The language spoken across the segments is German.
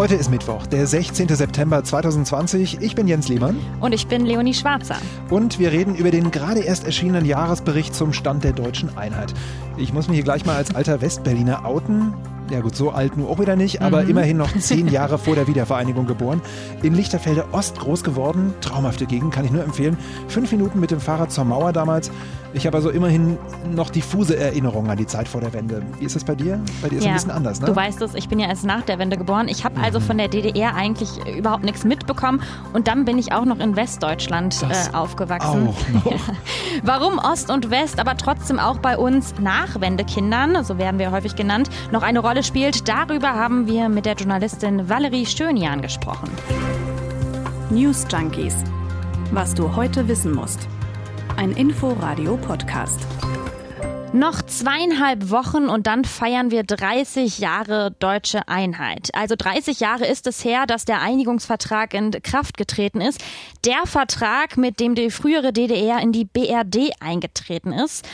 Heute ist Mittwoch, der 16. September 2020. Ich bin Jens Lehmann. Und ich bin Leonie Schwarzer. Und wir reden über den gerade erst erschienenen Jahresbericht zum Stand der deutschen Einheit. Ich muss mich hier gleich mal als alter Westberliner outen ja gut, so alt nur auch wieder nicht, aber mhm. immerhin noch zehn Jahre vor der Wiedervereinigung geboren. In Lichterfelde Ost groß geworden, traumhafte Gegend, kann ich nur empfehlen. Fünf Minuten mit dem Fahrrad zur Mauer damals. Ich habe also immerhin noch diffuse Erinnerungen an die Zeit vor der Wende. Wie ist es bei dir? Bei dir ist es ja, ein bisschen anders, ne? Du weißt es, ich bin ja erst nach der Wende geboren. Ich habe also mhm. von der DDR eigentlich überhaupt nichts mitbekommen und dann bin ich auch noch in Westdeutschland äh, aufgewachsen. Auch noch. Warum Ost und West, aber trotzdem auch bei uns Nachwendekindern, so werden wir häufig genannt, noch eine Rolle spielt, darüber haben wir mit der Journalistin Valerie Stönian gesprochen. News Junkies. Was du heute wissen musst. Ein Info-Radio-Podcast. Noch zweieinhalb Wochen und dann feiern wir 30 Jahre deutsche Einheit. Also 30 Jahre ist es her, dass der Einigungsvertrag in Kraft getreten ist. Der Vertrag, mit dem die frühere DDR in die BRD eingetreten ist.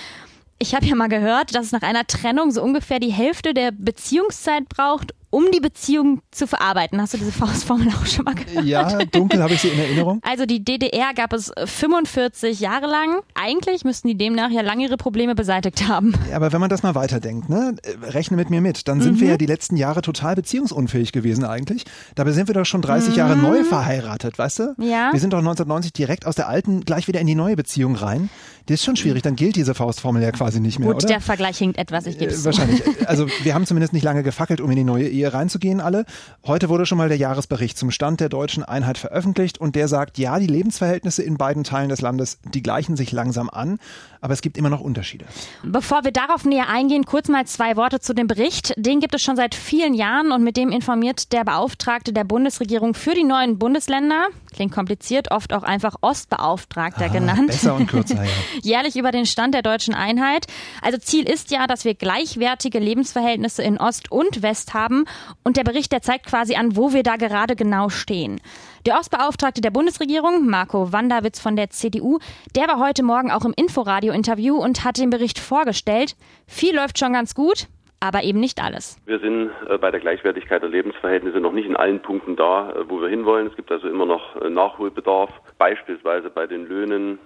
Ich habe ja mal gehört, dass es nach einer Trennung so ungefähr die Hälfte der Beziehungszeit braucht, um die Beziehung zu verarbeiten. Hast du diese Faustformel auch schon mal gehört? Ja, dunkel habe ich sie in Erinnerung. Also die DDR gab es 45 Jahre lang. Eigentlich müssten die demnach ja lange ihre Probleme beseitigt haben. Ja, aber wenn man das mal weiterdenkt, ne, rechne mit mir mit, dann sind mhm. wir ja die letzten Jahre total beziehungsunfähig gewesen eigentlich. Dabei sind wir doch schon 30 mhm. Jahre neu verheiratet, weißt du? Ja. Wir sind doch 1990 direkt aus der alten gleich wieder in die neue Beziehung rein. Das ist schon schwierig, dann gilt diese Faustformel ja quasi nicht mehr, Gut, oder? der Vergleich hinkt etwas, ich gebe es äh, Wahrscheinlich. Also wir haben zumindest nicht lange gefackelt, um in die neue Ehe reinzugehen alle. Heute wurde schon mal der Jahresbericht zum Stand der deutschen Einheit veröffentlicht und der sagt, ja, die Lebensverhältnisse in beiden Teilen des Landes, die gleichen sich langsam an, aber es gibt immer noch Unterschiede. Bevor wir darauf näher eingehen, kurz mal zwei Worte zu dem Bericht. Den gibt es schon seit vielen Jahren und mit dem informiert der Beauftragte der Bundesregierung für die neuen Bundesländer, klingt kompliziert, oft auch einfach Ostbeauftragter ah, genannt. Besser und kürzer, ja. Jährlich über den Stand der deutschen Einheit. Also Ziel ist ja, dass wir gleichwertige Lebensverhältnisse in Ost und West haben und der Bericht, der zeigt quasi an, wo wir da gerade genau stehen. Der Ostbeauftragte der Bundesregierung, Marco Wanderwitz von der CDU, der war heute Morgen auch im Inforadio-Interview und hat den Bericht vorgestellt. Viel läuft schon ganz gut, aber eben nicht alles. Wir sind äh, bei der Gleichwertigkeit der Lebensverhältnisse noch nicht in allen Punkten da, äh, wo wir hinwollen. Es gibt also immer noch äh, Nachholbedarf, beispielsweise bei den Löhnen,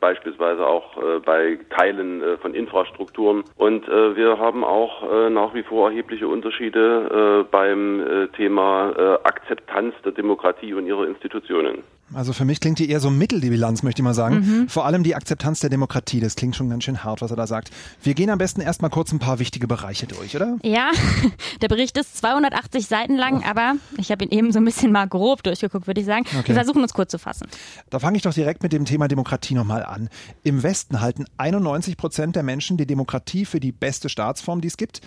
beispielsweise auch bei Teilen von Infrastrukturen. Und wir haben auch nach wie vor erhebliche Unterschiede beim Thema Akzeptanz der Demokratie und ihrer Institutionen. Also für mich klingt die eher so mittel, die Bilanz, möchte ich mal sagen. Mhm. Vor allem die Akzeptanz der Demokratie, das klingt schon ganz schön hart, was er da sagt. Wir gehen am besten erstmal kurz ein paar wichtige Bereiche durch, oder? Ja, der Bericht ist 280 Seiten lang, oh. aber ich habe ihn eben so ein bisschen mal grob durchgeguckt, würde ich sagen. Okay. Wir versuchen uns kurz zu fassen. Da fange ich doch direkt mit dem Thema Demokratie nochmal an. Im Westen halten 91 Prozent der Menschen die Demokratie für die beste Staatsform, die es gibt.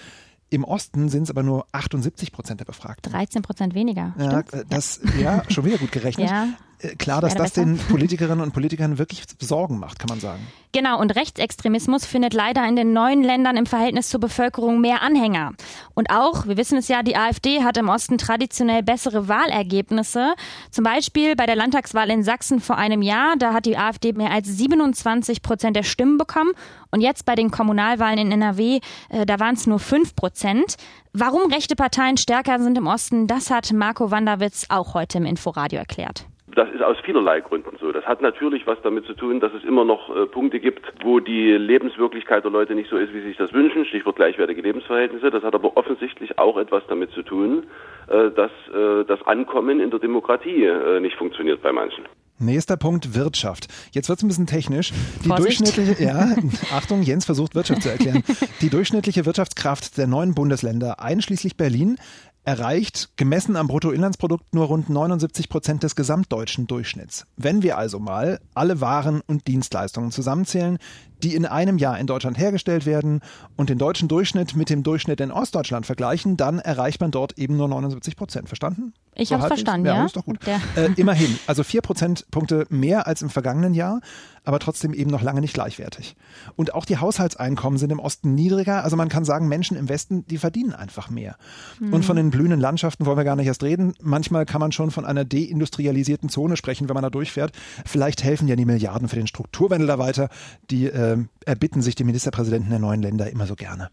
Im Osten sind es aber nur 78 Prozent der Befragten. 13 Prozent weniger. Ja, das, ja, schon wieder gut gerechnet. ja. Äh, klar, dass das den Politikerinnen und Politikern wirklich Sorgen macht, kann man sagen. Genau, und Rechtsextremismus findet leider in den neuen Ländern im Verhältnis zur Bevölkerung mehr Anhänger. Und auch, wir wissen es ja, die AfD hat im Osten traditionell bessere Wahlergebnisse. Zum Beispiel bei der Landtagswahl in Sachsen vor einem Jahr, da hat die AfD mehr als 27 Prozent der Stimmen bekommen. Und jetzt bei den Kommunalwahlen in NRW, äh, da waren es nur 5 Prozent. Warum rechte Parteien stärker sind im Osten, das hat Marco Wanderwitz auch heute im Inforadio erklärt. Das ist aus vielerlei Gründen so. Das hat natürlich was damit zu tun, dass es immer noch äh, Punkte gibt, wo die Lebenswirklichkeit der Leute nicht so ist, wie sie sich das wünschen, Stichwort gleichwertige Lebensverhältnisse. Das hat aber offensichtlich auch etwas damit zu tun, äh, dass äh, das Ankommen in der Demokratie äh, nicht funktioniert bei manchen. Nächster Punkt, Wirtschaft. Jetzt wird es ein bisschen technisch. Die Vorsicht. durchschnittliche, ja, Achtung, Jens versucht Wirtschaft zu erklären. Die durchschnittliche Wirtschaftskraft der neuen Bundesländer, einschließlich Berlin, erreicht gemessen am Bruttoinlandsprodukt nur rund 79 Prozent des gesamtdeutschen Durchschnitts. Wenn wir also mal alle Waren und Dienstleistungen zusammenzählen, die in einem Jahr in Deutschland hergestellt werden und den deutschen Durchschnitt mit dem Durchschnitt in Ostdeutschland vergleichen, dann erreicht man dort eben nur 79 Prozent. Verstanden? Ich so habe verstanden, ja. ja. Ist doch gut. Äh, immerhin, also vier Prozentpunkte mehr als im vergangenen Jahr, aber trotzdem eben noch lange nicht gleichwertig. Und auch die Haushaltseinkommen sind im Osten niedriger. Also man kann sagen, Menschen im Westen, die verdienen einfach mehr. Mhm. Und von den blühenden Landschaften wollen wir gar nicht erst reden. Manchmal kann man schon von einer deindustrialisierten Zone sprechen, wenn man da durchfährt. Vielleicht helfen ja die Milliarden für den Strukturwandel da weiter. Die äh, erbitten sich die Ministerpräsidenten der neuen Länder immer so gerne.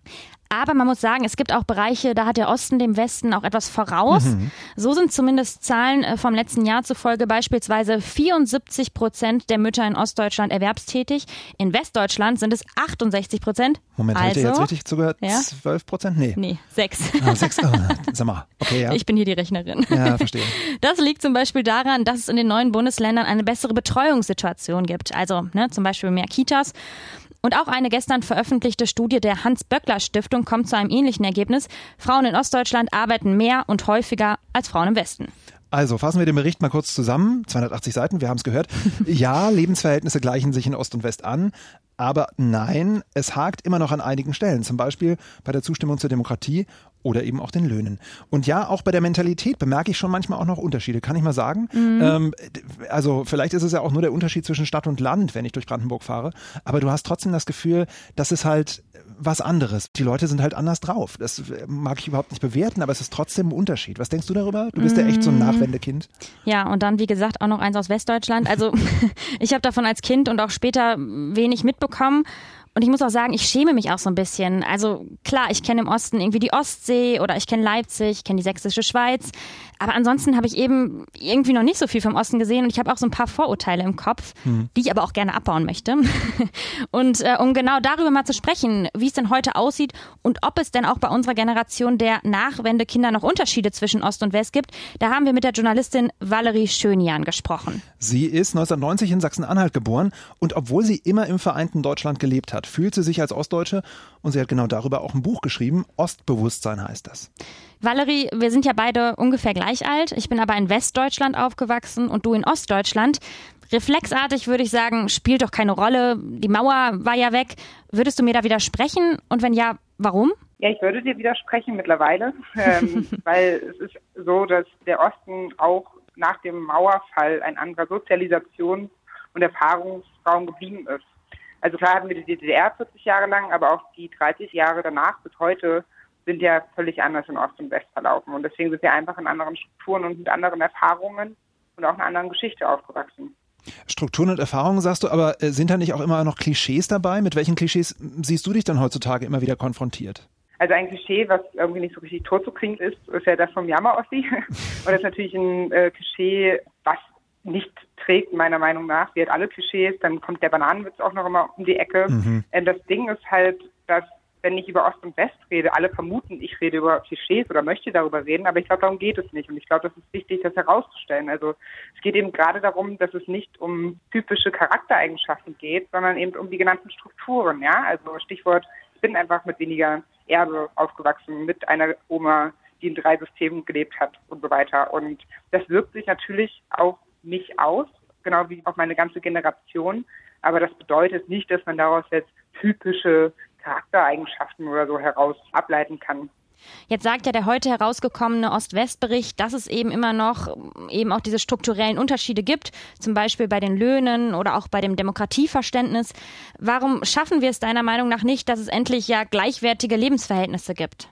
Aber man muss sagen, es gibt auch Bereiche, da hat der Osten dem Westen auch etwas voraus. Mhm. So sind zumindest Zahlen äh, vom letzten Jahr zufolge beispielsweise 74 Prozent der Mütter in Ostdeutschland erwerbstätig. In Westdeutschland sind es 68 Prozent. Moment, also, ihr jetzt richtig zugehört? Ja? 12 Prozent? Nee. Nee, 6. Ah, 6. Oh, sag mal. Okay, ja. Ich bin hier die Rechnerin. Ja, verstehe. Das liegt zum Beispiel daran, dass es in den neuen Bundesländern eine bessere Betreuungssituation gibt. Also ne, zum Beispiel mehr Kitas. Und auch eine gestern veröffentlichte Studie der Hans-Böckler-Stiftung kommt zu einem ähnlichen Ergebnis. Frauen in Ostdeutschland arbeiten mehr und häufiger als Frauen im Westen. Also fassen wir den Bericht mal kurz zusammen. 280 Seiten, wir haben es gehört. Ja, Lebensverhältnisse gleichen sich in Ost und West an. Aber nein, es hakt immer noch an einigen Stellen, zum Beispiel bei der Zustimmung zur Demokratie oder eben auch den Löhnen. Und ja, auch bei der Mentalität bemerke ich schon manchmal auch noch Unterschiede, kann ich mal sagen. Mhm. Ähm, also vielleicht ist es ja auch nur der Unterschied zwischen Stadt und Land, wenn ich durch Brandenburg fahre. Aber du hast trotzdem das Gefühl, dass es halt was anderes. Die Leute sind halt anders drauf. Das mag ich überhaupt nicht bewerten, aber es ist trotzdem ein Unterschied. Was denkst du darüber? Du bist ja echt so ein mhm. Nachwendekind. Ja, und dann, wie gesagt, auch noch eins aus Westdeutschland. Also ich habe davon als Kind und auch später wenig mitbekommen. Und ich muss auch sagen, ich schäme mich auch so ein bisschen. Also klar, ich kenne im Osten irgendwie die Ostsee oder ich kenne Leipzig, ich kenne die sächsische Schweiz. Aber ansonsten habe ich eben irgendwie noch nicht so viel vom Osten gesehen und ich habe auch so ein paar Vorurteile im Kopf, hm. die ich aber auch gerne abbauen möchte. und äh, um genau darüber mal zu sprechen, wie es denn heute aussieht und ob es denn auch bei unserer Generation der Nachwendekinder noch Unterschiede zwischen Ost und West gibt, da haben wir mit der Journalistin Valerie Schönian gesprochen. Sie ist 1990 in Sachsen-Anhalt geboren und obwohl sie immer im vereinten Deutschland gelebt hat, fühlt sie sich als Ostdeutsche und sie hat genau darüber auch ein Buch geschrieben. Ostbewusstsein heißt das. Valerie, wir sind ja beide ungefähr gleich alt. Ich bin aber in Westdeutschland aufgewachsen und du in Ostdeutschland. Reflexartig würde ich sagen, spielt doch keine Rolle. Die Mauer war ja weg. Würdest du mir da widersprechen? Und wenn ja, warum? Ja, ich würde dir widersprechen mittlerweile, ähm, weil es ist so, dass der Osten auch nach dem Mauerfall ein anderer Sozialisations- und Erfahrungsraum geblieben ist. Also klar hatten wir die DDR 40 Jahre lang, aber auch die 30 Jahre danach bis heute sind ja völlig anders in Ost und West verlaufen. Und deswegen sind wir einfach in anderen Strukturen und mit anderen Erfahrungen und auch einer anderen Geschichte aufgewachsen. Strukturen und Erfahrungen sagst du, aber äh, sind da nicht auch immer noch Klischees dabei? Mit welchen Klischees siehst du dich dann heutzutage immer wieder konfrontiert? Also ein Klischee, was irgendwie nicht so richtig tot zu kriegen ist, ist ja das vom Jammer-Ossi. und das ist natürlich ein äh, Klischee, was nicht trägt, meiner Meinung nach. Wie halt alle Klischees, dann kommt der Bananenwitz auch noch immer um die Ecke. Mhm. Äh, das Ding ist halt, dass wenn ich über Ost und West rede, alle vermuten, ich rede über Klischees oder möchte darüber reden, aber ich glaube, darum geht es nicht. Und ich glaube, das ist wichtig, das herauszustellen. Also es geht eben gerade darum, dass es nicht um typische Charaktereigenschaften geht, sondern eben um die genannten Strukturen. Ja, also Stichwort, ich bin einfach mit weniger Erbe aufgewachsen, mit einer Oma, die in drei Systemen gelebt hat und so weiter. Und das wirkt sich natürlich auf mich aus, genau wie auf meine ganze Generation. Aber das bedeutet nicht, dass man daraus jetzt typische Charaktereigenschaften oder so heraus ableiten kann. Jetzt sagt ja der heute herausgekommene Ost-West-Bericht, dass es eben immer noch eben auch diese strukturellen Unterschiede gibt, zum Beispiel bei den Löhnen oder auch bei dem Demokratieverständnis. Warum schaffen wir es deiner Meinung nach nicht, dass es endlich ja gleichwertige Lebensverhältnisse gibt?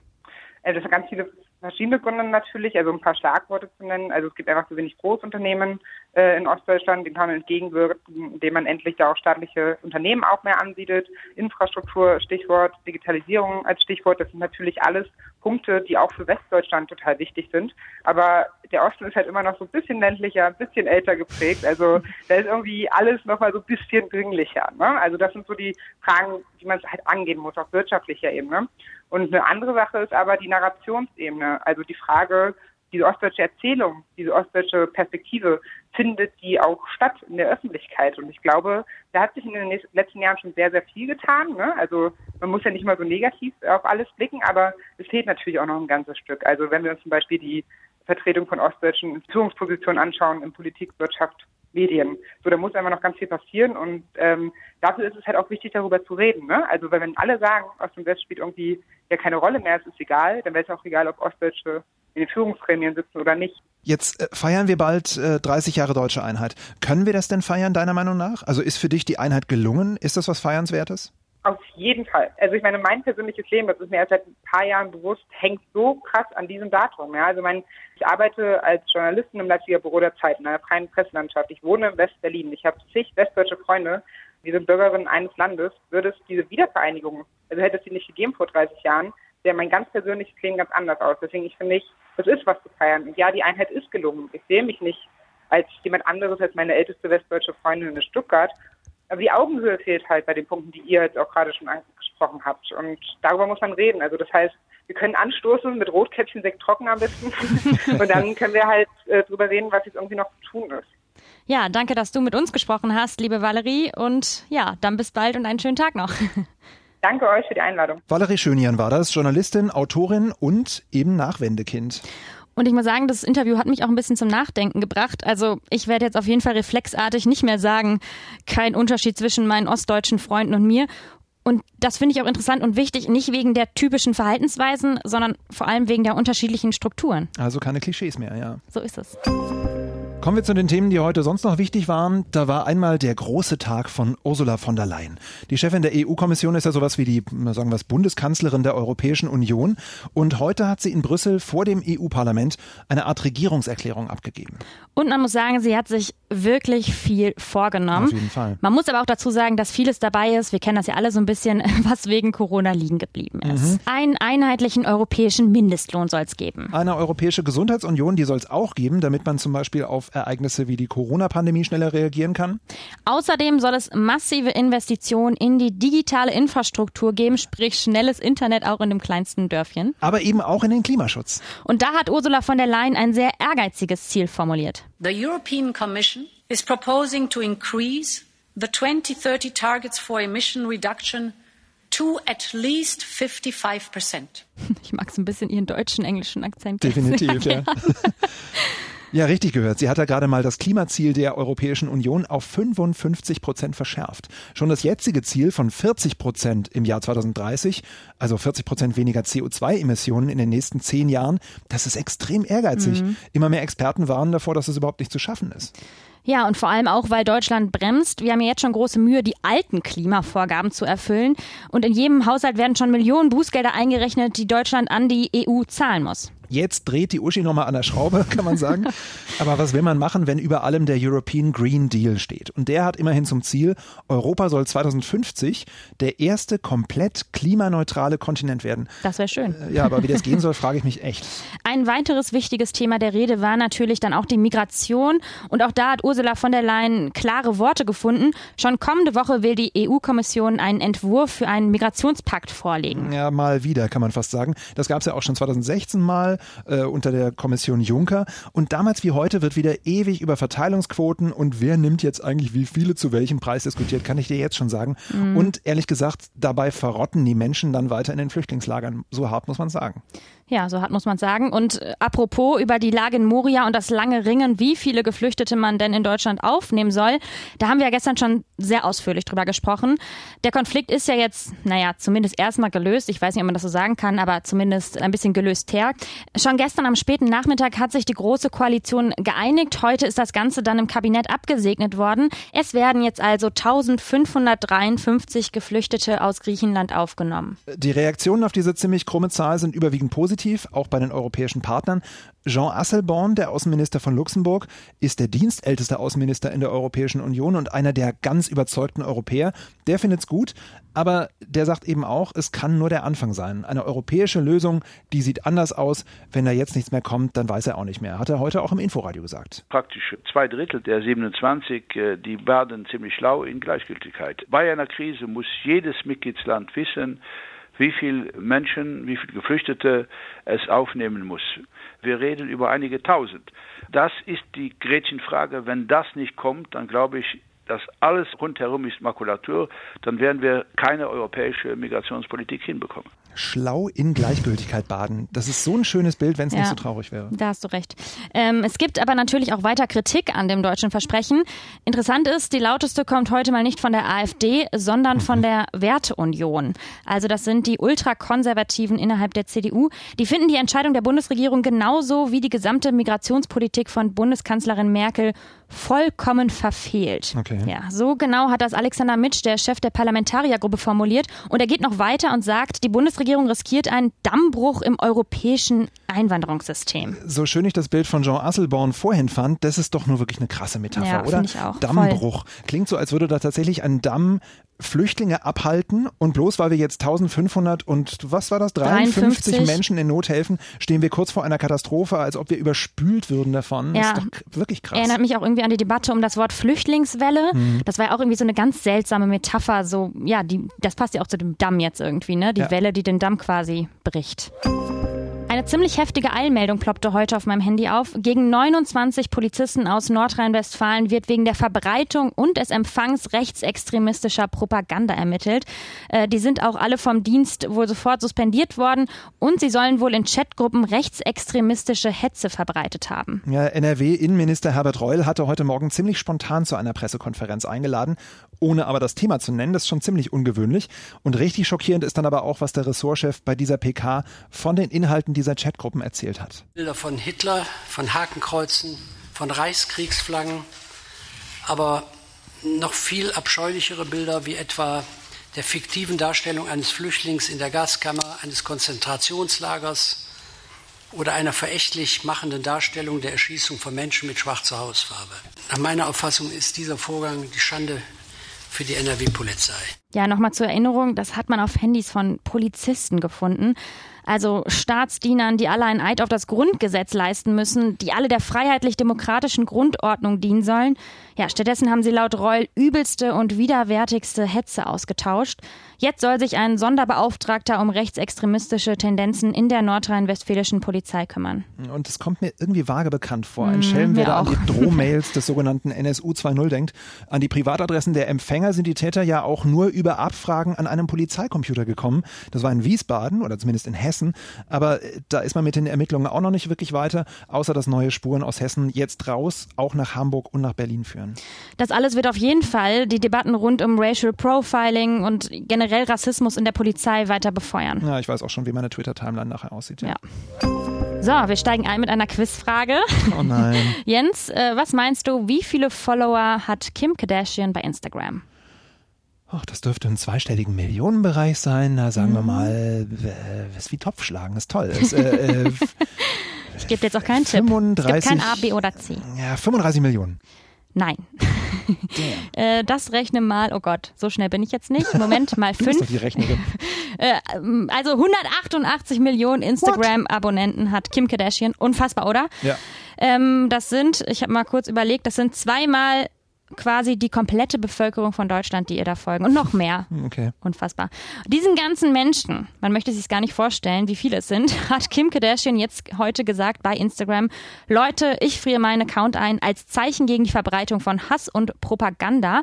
Also das sind ganz viele verschiedene Gründe natürlich, also ein paar Schlagworte zu nennen. Also es gibt einfach zu wenig Großunternehmen äh, in Ostdeutschland, denen kann man entgegenwirken, indem man endlich da auch staatliche Unternehmen auch mehr ansiedelt. Infrastruktur, Stichwort, Digitalisierung als Stichwort, das sind natürlich alles Punkte, die auch für Westdeutschland total wichtig sind. Aber der Osten ist halt immer noch so ein bisschen ländlicher, ein bisschen älter geprägt. Also da ist irgendwie alles nochmal so ein bisschen dringlicher. Ne? Also das sind so die Fragen, die man halt angehen muss auf wirtschaftlicher Ebene. Und eine andere Sache ist aber die Narrationsebene. Also die Frage, diese ostdeutsche Erzählung, diese ostdeutsche Perspektive, findet die auch statt in der Öffentlichkeit? Und ich glaube, da hat sich in den letzten Jahren schon sehr, sehr viel getan. Ne? Also man muss ja nicht mal so negativ auf alles blicken, aber es fehlt natürlich auch noch ein ganzes Stück. Also wenn wir uns zum Beispiel die Vertretung von ostdeutschen Führungspositionen anschauen in Politik, Wirtschaft, Medien. So, da muss einfach noch ganz viel passieren und ähm, dafür ist es halt auch wichtig, darüber zu reden. Ne? Also wenn alle sagen, Ost und West spielt irgendwie ja keine Rolle mehr, es ist egal, dann wäre es auch egal, ob Ostdeutsche in den Führungsgremien sitzen oder nicht. Jetzt äh, feiern wir bald äh, 30 Jahre deutsche Einheit. Können wir das denn feiern, deiner Meinung nach? Also ist für dich die Einheit gelungen? Ist das was Feiernswertes? Auf jeden Fall. Also ich meine, mein persönliches Leben, das ist mir erst seit ein paar Jahren bewusst, hängt so krass an diesem Datum. Ja, also mein, ich arbeite als Journalistin im Leipziger Büro der Zeit in einer freien Presselandschaft. Ich wohne in West-Berlin. Ich habe zig westdeutsche Freunde. Wir sind Bürgerinnen eines Landes. Würde es diese Wiedervereinigung, also hätte es sie nicht gegeben vor 30 Jahren, sähe mein ganz persönliches Leben ganz anders aus. Deswegen ich finde ich, das ist was zu feiern. Und ja, die Einheit ist gelungen. Ich sehe mich nicht als jemand anderes als meine älteste westdeutsche Freundin in Stuttgart. Aber die Augenhöhe fehlt halt bei den Punkten, die ihr jetzt auch gerade schon angesprochen habt. Und darüber muss man reden. Also das heißt, wir können anstoßen mit Rotkäppchen, Sekt trocken am besten. und dann können wir halt äh, drüber reden, was jetzt irgendwie noch zu tun ist. Ja, danke, dass du mit uns gesprochen hast, liebe Valerie. Und ja, dann bis bald und einen schönen Tag noch. Danke euch für die Einladung. Valerie Schönian war das, Journalistin, Autorin und eben Nachwendekind. Und ich muss sagen, das Interview hat mich auch ein bisschen zum Nachdenken gebracht. Also ich werde jetzt auf jeden Fall reflexartig nicht mehr sagen, kein Unterschied zwischen meinen ostdeutschen Freunden und mir. Und das finde ich auch interessant und wichtig, nicht wegen der typischen Verhaltensweisen, sondern vor allem wegen der unterschiedlichen Strukturen. Also keine Klischees mehr, ja. So ist es. Kommen wir zu den Themen, die heute sonst noch wichtig waren. Da war einmal der große Tag von Ursula von der Leyen. Die Chefin der EU-Kommission ist ja sowas wie die, sagen wir es, Bundeskanzlerin der Europäischen Union. Und heute hat sie in Brüssel vor dem EU-Parlament eine Art Regierungserklärung abgegeben. Und man muss sagen, sie hat sich wirklich viel vorgenommen. Auf jeden Fall. Man muss aber auch dazu sagen, dass vieles dabei ist. Wir kennen das ja alle so ein bisschen, was wegen Corona liegen geblieben ist. Mhm. Einen einheitlichen europäischen Mindestlohn soll es geben. Eine europäische Gesundheitsunion, die soll es auch geben, damit man zum Beispiel auf Ereignisse wie die Corona-Pandemie schneller reagieren kann? Außerdem soll es massive Investitionen in die digitale Infrastruktur geben, sprich schnelles Internet auch in dem kleinsten Dörfchen. Aber eben auch in den Klimaschutz. Und da hat Ursula von der Leyen ein sehr ehrgeiziges Ziel formuliert. The European Commission is proposing to increase the 2030 targets for emission reduction to at least 55%. Ich mag so ein bisschen ihren deutschen, englischen Akzent. Definitiv, ja. Ja, richtig gehört. Sie hat da gerade mal das Klimaziel der Europäischen Union auf 55 Prozent verschärft. Schon das jetzige Ziel von 40 Prozent im Jahr 2030, also 40 Prozent weniger CO2-Emissionen in den nächsten zehn Jahren, das ist extrem ehrgeizig. Mhm. Immer mehr Experten warnen davor, dass es überhaupt nicht zu schaffen ist. Ja, und vor allem auch, weil Deutschland bremst. Wir haben ja jetzt schon große Mühe, die alten Klimavorgaben zu erfüllen. Und in jedem Haushalt werden schon Millionen Bußgelder eingerechnet, die Deutschland an die EU zahlen muss. Jetzt dreht die Uschi nochmal an der Schraube, kann man sagen. Aber was will man machen, wenn über allem der European Green Deal steht? Und der hat immerhin zum Ziel, Europa soll 2050 der erste komplett klimaneutrale Kontinent werden. Das wäre schön. Äh, ja, aber wie das gehen soll, frage ich mich echt. Ein weiteres wichtiges Thema der Rede war natürlich dann auch die Migration. Und auch da hat Ursula von der Leyen klare Worte gefunden. Schon kommende Woche will die EU-Kommission einen Entwurf für einen Migrationspakt vorlegen. Ja, mal wieder, kann man fast sagen. Das gab es ja auch schon 2016 mal äh, unter der Kommission Juncker. Und damals wie heute wird wieder ewig über Verteilungsquoten und wer nimmt jetzt eigentlich wie viele zu welchem Preis diskutiert, kann ich dir jetzt schon sagen. Mhm. Und ehrlich gesagt, dabei verrotten die Menschen dann weiter in den Flüchtlingslagern. So hart muss man sagen. Ja, so hart muss man sagen. Und äh, apropos über die Lage in Moria und das lange Ringen, wie viele Geflüchtete man denn in Deutschland aufnehmen soll, da haben wir ja gestern schon sehr ausführlich drüber gesprochen. Der Konflikt ist ja jetzt, naja, zumindest erstmal gelöst. Ich weiß nicht, ob man das so sagen kann, aber zumindest ein bisschen gelöst her. Schon gestern am späten Nachmittag hat sich die Große Koalition geeinigt. Heute ist das Ganze dann im Kabinett abgesegnet worden. Es werden jetzt also 1553 Geflüchtete aus Griechenland aufgenommen. Die Reaktionen auf diese ziemlich krumme Zahl sind überwiegend positiv positiv, auch bei den europäischen Partnern. Jean Asselborn, der Außenminister von Luxemburg, ist der dienstälteste Außenminister in der Europäischen Union und einer der ganz überzeugten Europäer. Der findet es gut, aber der sagt eben auch, es kann nur der Anfang sein. Eine europäische Lösung, die sieht anders aus. Wenn da jetzt nichts mehr kommt, dann weiß er auch nicht mehr. Hat er heute auch im Inforadio gesagt. Praktisch zwei Drittel der 27, äh, die baden ziemlich schlau in Gleichgültigkeit. Bei einer Krise muss jedes Mitgliedsland wissen, wie viele Menschen, wie viele Geflüchtete es aufnehmen muss. Wir reden über einige tausend. Das ist die Gretchenfrage. Wenn das nicht kommt, dann glaube ich, dass alles rundherum ist Makulatur, dann werden wir keine europäische Migrationspolitik hinbekommen schlau in Gleichgültigkeit baden. Das ist so ein schönes Bild, wenn es ja, nicht so traurig wäre. Da hast du recht. Ähm, es gibt aber natürlich auch weiter Kritik an dem deutschen Versprechen. Interessant ist, die lauteste kommt heute mal nicht von der AfD, sondern mhm. von der Werteunion. Also das sind die Ultrakonservativen innerhalb der CDU. Die finden die Entscheidung der Bundesregierung genauso wie die gesamte Migrationspolitik von Bundeskanzlerin Merkel vollkommen verfehlt. Okay. Ja, so genau hat das Alexander Mitsch, der Chef der Parlamentariergruppe, formuliert. Und er geht noch weiter und sagt, die Bundesregierung riskiert einen Dammbruch im europäischen Einwanderungssystem. So schön ich das Bild von Jean Asselborn vorhin fand, das ist doch nur wirklich eine krasse Metapher, ja, oder? Ich auch. Dammbruch. Voll. Klingt so, als würde da tatsächlich ein Damm Flüchtlinge abhalten und bloß weil wir jetzt 1500 und was war das 53 53. Menschen in Not helfen, stehen wir kurz vor einer Katastrophe, als ob wir überspült würden davon. Ja. Das ist doch wirklich krass. Erinnert mich auch irgendwie an die Debatte um das Wort Flüchtlingswelle. Mhm. Das war ja auch irgendwie so eine ganz seltsame Metapher. So ja, die, das passt ja auch zu dem Damm jetzt irgendwie, ne? Die ja. Welle, die den Damm quasi bricht. Ziemlich heftige Eilmeldung ploppte heute auf meinem Handy auf. Gegen 29 Polizisten aus Nordrhein-Westfalen wird wegen der Verbreitung und des Empfangs rechtsextremistischer Propaganda ermittelt. Äh, die sind auch alle vom Dienst wohl sofort suspendiert worden und sie sollen wohl in Chatgruppen rechtsextremistische Hetze verbreitet haben. Ja, NRW-Innenminister Herbert Reul hatte heute Morgen ziemlich spontan zu einer Pressekonferenz eingeladen, ohne aber das Thema zu nennen. Das ist schon ziemlich ungewöhnlich. Und richtig schockierend ist dann aber auch, was der Ressortchef bei dieser PK von den Inhalten dieser Chatgruppen erzählt hat. Bilder von Hitler, von Hakenkreuzen, von Reichskriegsflaggen, aber noch viel abscheulichere Bilder wie etwa der fiktiven Darstellung eines Flüchtlings in der Gaskammer eines Konzentrationslagers oder einer verächtlich machenden Darstellung der Erschießung von Menschen mit schwarzer Hausfarbe. Nach meiner Auffassung ist dieser Vorgang die Schande für die NRW-Polizei. Ja, nochmal zur Erinnerung, das hat man auf Handys von Polizisten gefunden also Staatsdienern, die alle einen Eid auf das Grundgesetz leisten müssen, die alle der freiheitlich-demokratischen Grundordnung dienen sollen. Ja, stattdessen haben sie laut Reul übelste und widerwärtigste Hetze ausgetauscht. Jetzt soll sich ein Sonderbeauftragter um rechtsextremistische Tendenzen in der nordrhein-westfälischen Polizei kümmern. Und es kommt mir irgendwie vage bekannt vor. Ein mm, Schelm, wer da an die Drohmails des sogenannten NSU 2.0 denkt. An die Privatadressen der Empfänger sind die Täter ja auch nur über Abfragen an einem Polizeicomputer gekommen. Das war in Wiesbaden oder zumindest in Hessen. Hessen. Aber äh, da ist man mit den Ermittlungen auch noch nicht wirklich weiter, außer dass neue Spuren aus Hessen jetzt raus auch nach Hamburg und nach Berlin führen. Das alles wird auf jeden Fall die Debatten rund um Racial Profiling und generell Rassismus in der Polizei weiter befeuern. Ja, ich weiß auch schon, wie meine Twitter-Timeline nachher aussieht. ja. So, wir steigen ein mit einer Quizfrage. Oh nein. Jens, äh, was meinst du, wie viele Follower hat Kim Kardashian bei Instagram? Ach, das dürfte im zweistelligen Millionenbereich sein. Na, sagen mhm. wir mal, äh, ist wie Topfschlagen, ist toll. Ist, äh, äh, ich gebe jetzt auch keinen 35, Tipp. Es gibt kein A, B oder C. Ja, 35 Millionen. Nein. äh, das rechne mal, oh Gott, so schnell bin ich jetzt nicht. Moment, mal fünf. Die Rechnerin. äh, also 188 Millionen Instagram-Abonnenten hat Kim Kardashian. Unfassbar, oder? Ja. Ähm, das sind, ich habe mal kurz überlegt, das sind zweimal quasi die komplette Bevölkerung von Deutschland, die ihr da folgen und noch mehr. Okay. Unfassbar. Diesen ganzen Menschen, man möchte sich gar nicht vorstellen, wie viele es sind, hat Kim Kardashian jetzt heute gesagt bei Instagram, Leute, ich friere meinen Account ein als Zeichen gegen die Verbreitung von Hass und Propaganda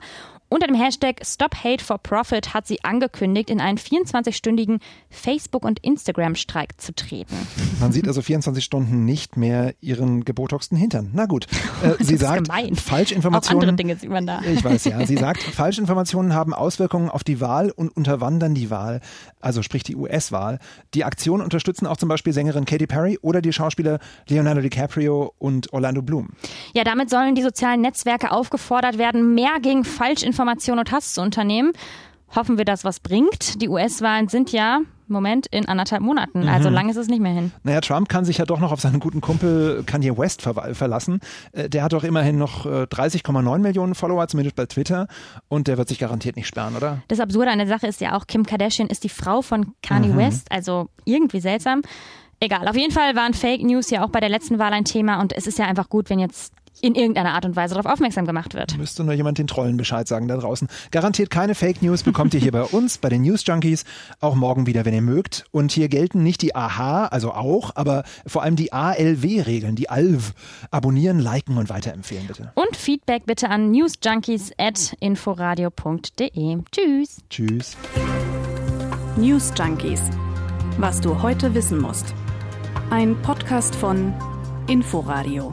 unter dem Hashtag Stop Hate for Profit hat sie angekündigt, in einen 24-stündigen Facebook- und Instagram-Streik zu treten. Man sieht also 24 Stunden nicht mehr ihren gebotoxten Hintern. Na gut. Äh, sie sagt, gemein. Falschinformationen. Auch andere Dinge sieht man da. Ich weiß ja. Sie sagt, Falschinformationen haben Auswirkungen auf die Wahl und unterwandern die Wahl, also sprich die US-Wahl. Die Aktion unterstützen auch zum Beispiel Sängerin Katy Perry oder die Schauspieler Leonardo DiCaprio und Orlando Bloom. Ja, damit sollen die sozialen Netzwerke aufgefordert werden, mehr gegen Falschinformationen Information und Hass zu unternehmen. Hoffen wir, dass was bringt. Die US-Wahlen sind ja Moment in anderthalb Monaten. Mhm. Also lang ist es nicht mehr hin. Naja, Trump kann sich ja doch noch auf seinen guten Kumpel Kanye West ver verlassen. Äh, der hat doch immerhin noch 30,9 äh, Millionen Follower, zumindest bei Twitter. Und der wird sich garantiert nicht sperren, oder? Das Absurde an der Sache ist ja auch, Kim Kardashian ist die Frau von Kanye mhm. West. Also irgendwie seltsam. Egal, auf jeden Fall waren Fake News ja auch bei der letzten Wahl ein Thema und es ist ja einfach gut, wenn jetzt in irgendeiner Art und Weise darauf aufmerksam gemacht wird. Müsste nur jemand den Trollen Bescheid sagen da draußen. Garantiert keine Fake News bekommt ihr hier bei uns, bei den News Junkies, auch morgen wieder, wenn ihr mögt. Und hier gelten nicht die AHA, also auch, aber vor allem die ALW-Regeln, die ALV. Abonnieren, liken und weiterempfehlen bitte. Und Feedback bitte an newsjunkies.inforadio.de. Tschüss. Tschüss. News Junkies. Was du heute wissen musst. Ein Podcast von Inforadio.